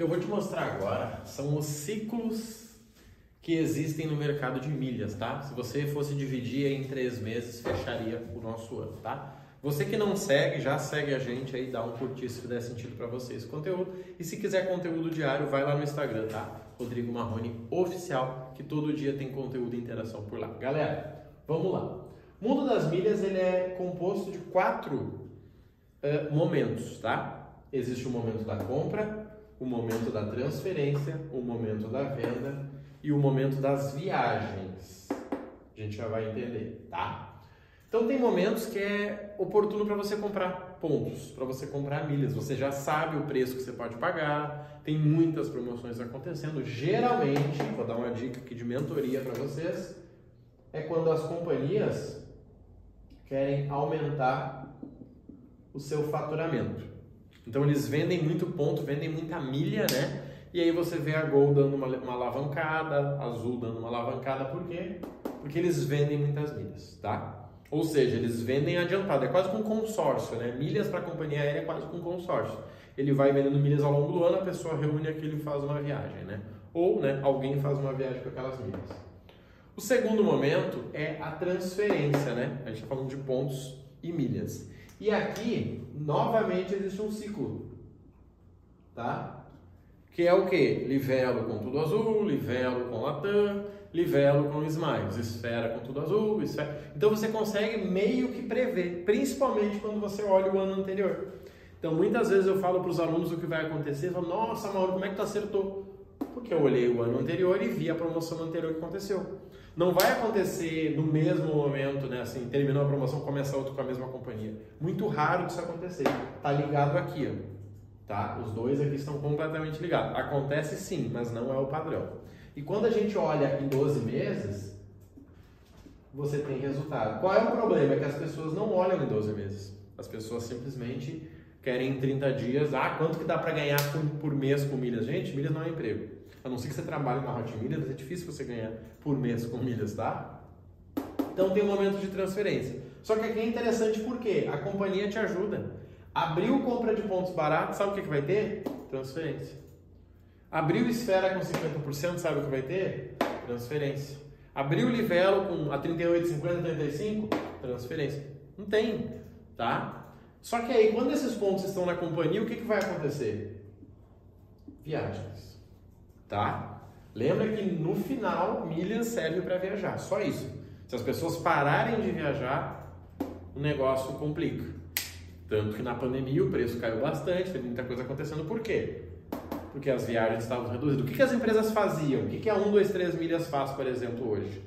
que eu vou te mostrar agora são os ciclos que existem no mercado de milhas, tá? Se você fosse dividir em três meses, fecharia o nosso ano, tá? Você que não segue, já segue a gente aí, dá um curtir se fizer sentido para vocês esse conteúdo. E se quiser conteúdo diário, vai lá no Instagram, tá? Rodrigo Marrone Oficial, que todo dia tem conteúdo e interação por lá. Galera, vamos lá. O mundo das milhas ele é composto de quatro uh, momentos, tá? Existe o momento da compra, o momento da transferência, o momento da venda e o momento das viagens. A gente já vai entender, tá? Então tem momentos que é oportuno para você comprar pontos, para você comprar milhas. Você já sabe o preço que você pode pagar, tem muitas promoções acontecendo. Geralmente, vou dar uma dica aqui de mentoria para vocês, é quando as companhias querem aumentar o seu faturamento. Então eles vendem muito ponto, vendem muita milha, né? E aí você vê a Gol dando uma, uma alavancada, Azul dando uma alavancada, por quê? Porque eles vendem muitas milhas, tá? Ou seja, eles vendem adiantado, é quase com um consórcio, né? Milhas para a companhia aérea é quase com um consórcio. Ele vai vendendo milhas ao longo do ano, a pessoa reúne aquilo e faz uma viagem, né? Ou né, alguém faz uma viagem com aquelas milhas. O segundo momento é a transferência, né? A gente está falando de pontos e milhas. E aqui, novamente, existe um ciclo, tá? Que é o que? Livelo com tudo azul, livelo com latam, livelo com smiles, esfera com tudo azul, esfera... Então você consegue meio que prever, principalmente quando você olha o ano anterior. Então muitas vezes eu falo para os alunos o que vai acontecer, eu falo, nossa Mauro, como é que tu acertou? Porque eu olhei o ano anterior e vi a promoção anterior que aconteceu. Não vai acontecer no mesmo momento, né? Assim, terminou a promoção, começa outro com a mesma companhia. Muito raro disso acontecer. Tá ligado aqui, ó. Tá? Os dois aqui estão completamente ligados. Acontece sim, mas não é o padrão. E quando a gente olha em 12 meses, você tem resultado. Qual é o problema? É que as pessoas não olham em 12 meses. As pessoas simplesmente querem em 30 dias, ah, quanto que dá para ganhar por mês com milhas? Gente, milhas não é emprego. A não ser que você trabalhe na Hot Milhas, é difícil você ganhar por mês com milhas, tá? Então tem um momento de transferência. Só que aqui é interessante porque a companhia te ajuda. Abriu compra de pontos baratos, sabe o que, que vai ter? Transferência. Abriu esfera com 50%, sabe o que vai ter? Transferência. Abriu livelo com a 38, 50, 35? Transferência. Não tem, tá? Só que aí, quando esses pontos estão na companhia, o que, que vai acontecer? Viagens tá? Lembra que no final milhas serve para viajar, só isso. Se as pessoas pararem de viajar, o negócio complica. Tanto que na pandemia o preço caiu bastante, teve muita coisa acontecendo. Por quê? Porque as viagens estavam reduzidas. O que, que as empresas faziam? O que, que a 1, 2, 3 milhas faz, por exemplo, hoje?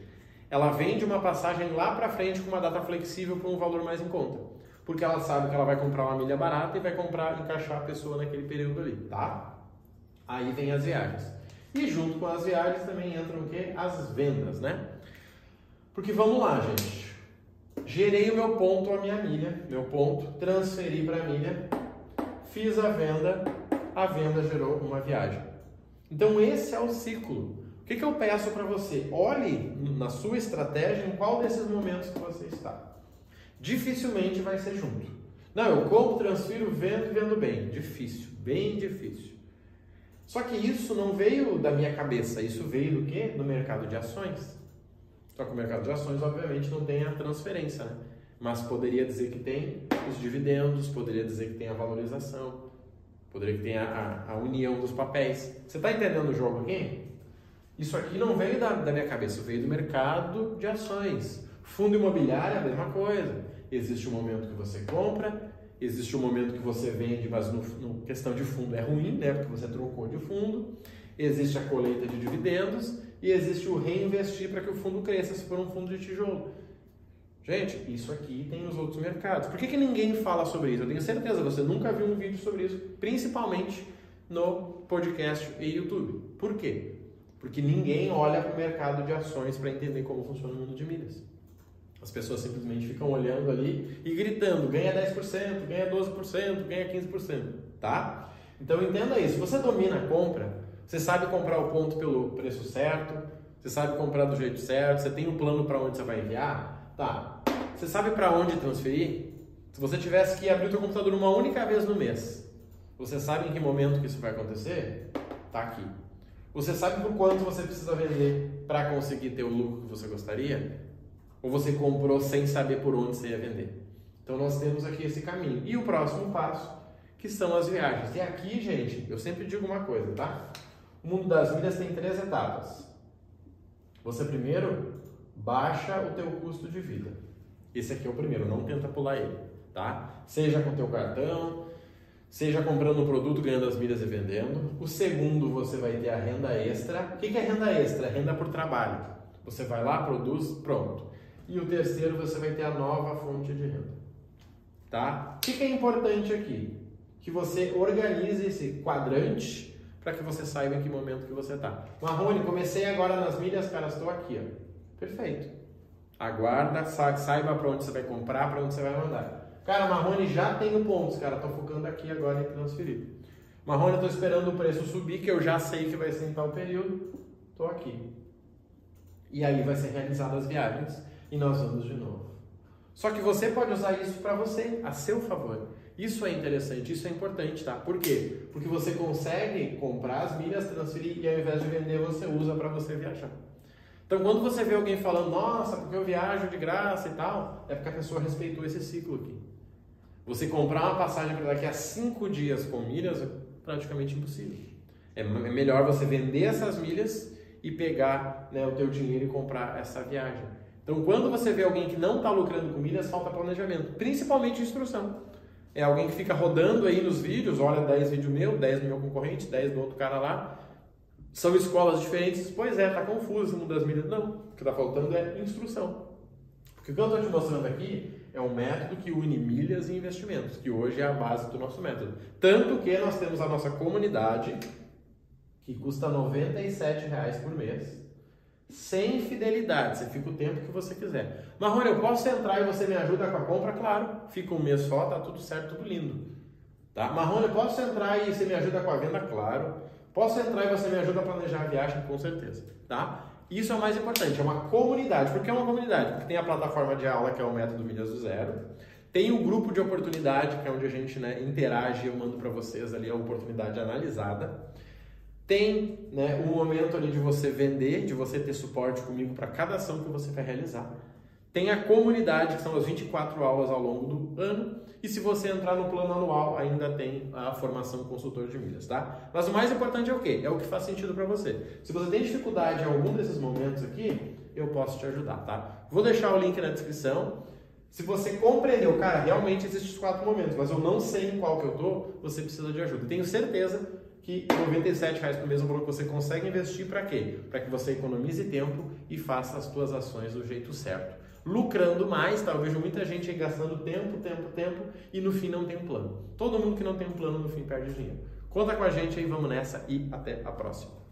Ela vende uma passagem lá para frente com uma data flexível por um valor mais em conta. Porque ela sabe que ela vai comprar uma milha barata e vai comprar, encaixar a pessoa naquele período ali, tá? Aí vem as viagens. E junto com as viagens também entram o quê? As vendas, né? Porque vamos lá, gente. Gerei o meu ponto, a minha milha, meu ponto, transferi para a milha, fiz a venda, a venda gerou uma viagem. Então esse é o ciclo. O que, que eu peço para você? Olhe na sua estratégia em qual desses momentos que você está. Dificilmente vai ser junto. Não, eu compro, transfiro, vendo vendo bem. Difícil, bem difícil. Só que isso não veio da minha cabeça, isso veio do quê? Do mercado de ações. Só que o mercado de ações, obviamente, não tem a transferência, né? Mas poderia dizer que tem os dividendos, poderia dizer que tem a valorização, poderia que tem a, a, a união dos papéis. Você está entendendo o jogo aqui? Isso aqui não veio da, da minha cabeça, veio do mercado de ações. Fundo imobiliário é a mesma coisa. Existe um momento que você compra, Existe um momento que você vende, mas no, no, questão de fundo é ruim, né? Porque você trocou de fundo. Existe a colheita de dividendos e existe o reinvestir para que o fundo cresça se for um fundo de tijolo. Gente, isso aqui tem nos outros mercados. Por que, que ninguém fala sobre isso? Eu tenho certeza, você nunca viu um vídeo sobre isso, principalmente no podcast e YouTube. Por quê? Porque ninguém olha para o mercado de ações para entender como funciona o mundo de milhas. As pessoas simplesmente ficam olhando ali e gritando: ganha 10%, ganha 12%, ganha 15%, tá? Então entenda isso. Você domina a compra, você sabe comprar o ponto pelo preço certo, você sabe comprar do jeito certo, você tem um plano para onde você vai enviar, tá? Você sabe para onde transferir? Se você tivesse que abrir o seu computador uma única vez no mês, você sabe em que momento que isso vai acontecer? Tá aqui. Você sabe por quanto você precisa vender para conseguir ter o lucro que você gostaria? Ou você comprou sem saber por onde você ia vender? Então nós temos aqui esse caminho. E o próximo passo, que são as viagens. E aqui, gente, eu sempre digo uma coisa, tá? O mundo das milhas tem três etapas. Você primeiro baixa o teu custo de vida. Esse aqui é o primeiro, não tenta pular ele, tá? Seja com teu cartão, seja comprando um produto, ganhando as milhas e vendendo. O segundo, você vai ter a renda extra. O que é renda extra? Renda por trabalho. Você vai lá, produz, pronto. E o terceiro, você vai ter a nova fonte de renda. Tá? O que é importante aqui? Que você organize esse quadrante para que você saiba em que momento que você está. Marrone, comecei agora nas milhas, cara, estou aqui. Ó. Perfeito. Aguarda, saiba para onde você vai comprar, para onde você vai mandar. Cara, Marrone já tenho pontos, cara, estou focando aqui agora em transferir. Marrone, estou esperando o preço subir, que eu já sei que vai ser em tal período. Estou aqui. E aí vai ser realizadas as viagens e nós vamos de novo. Só que você pode usar isso para você, a seu favor. Isso é interessante, isso é importante, tá? Por quê? Porque você consegue comprar as milhas, transferir e ao invés de vender, você usa para você viajar. Então, quando você vê alguém falando, nossa, porque eu viajo de graça e tal, é porque a pessoa respeitou esse ciclo aqui. Você comprar uma passagem para daqui a cinco dias com milhas é praticamente impossível. É, é melhor você vender essas milhas e pegar né, o teu dinheiro e comprar essa viagem. Então, quando você vê alguém que não está lucrando com milhas, falta planejamento, principalmente instrução. É alguém que fica rodando aí nos vídeos, olha 10 vídeos meu, 10 do meu concorrente, 10 do outro cara lá. São escolas diferentes. Pois é, tá confuso esse mundo das milhas. Não, o que está faltando é instrução. Porque o que eu estou te mostrando aqui é um método que une milhas e investimentos, que hoje é a base do nosso método. Tanto que nós temos a nossa comunidade, que custa R$ 97 por mês sem fidelidade, você fica o tempo que você quiser. Marrone, eu posso entrar e você me ajuda com a compra? Claro, fica um mês só, tá tudo certo, tudo lindo. Tá? Marrone, posso entrar e você me ajuda com a venda? Claro. Posso entrar e você me ajuda a planejar a viagem? Com certeza. Tá? Isso é o mais importante, é uma comunidade. Por que é uma comunidade? Porque tem a plataforma de aula, que é o método Milhas do Zero. Tem o grupo de oportunidade, que é onde a gente né, interage, eu mando para vocês ali a oportunidade analisada. Tem né, o momento ali de você vender, de você ter suporte comigo para cada ação que você quer realizar. Tem a comunidade, que são as 24 aulas ao longo do ano. E se você entrar no plano anual, ainda tem a formação consultor de milhas, tá? Mas o mais importante é o quê? É o que faz sentido para você. Se você tem dificuldade em algum desses momentos aqui, eu posso te ajudar, tá? Vou deixar o link na descrição. Se você compreendeu, cara, realmente existem os quatro momentos, mas eu não sei em qual que eu tô, você precisa de ajuda. Tenho certeza que R$ 97,00 por mês é um valor que você consegue investir para quê? Para que você economize tempo e faça as suas ações do jeito certo. Lucrando mais, tá? Eu vejo muita gente gastando tempo, tempo, tempo e no fim não tem um plano. Todo mundo que não tem um plano no fim perde dinheiro. Conta com a gente aí, vamos nessa e até a próxima.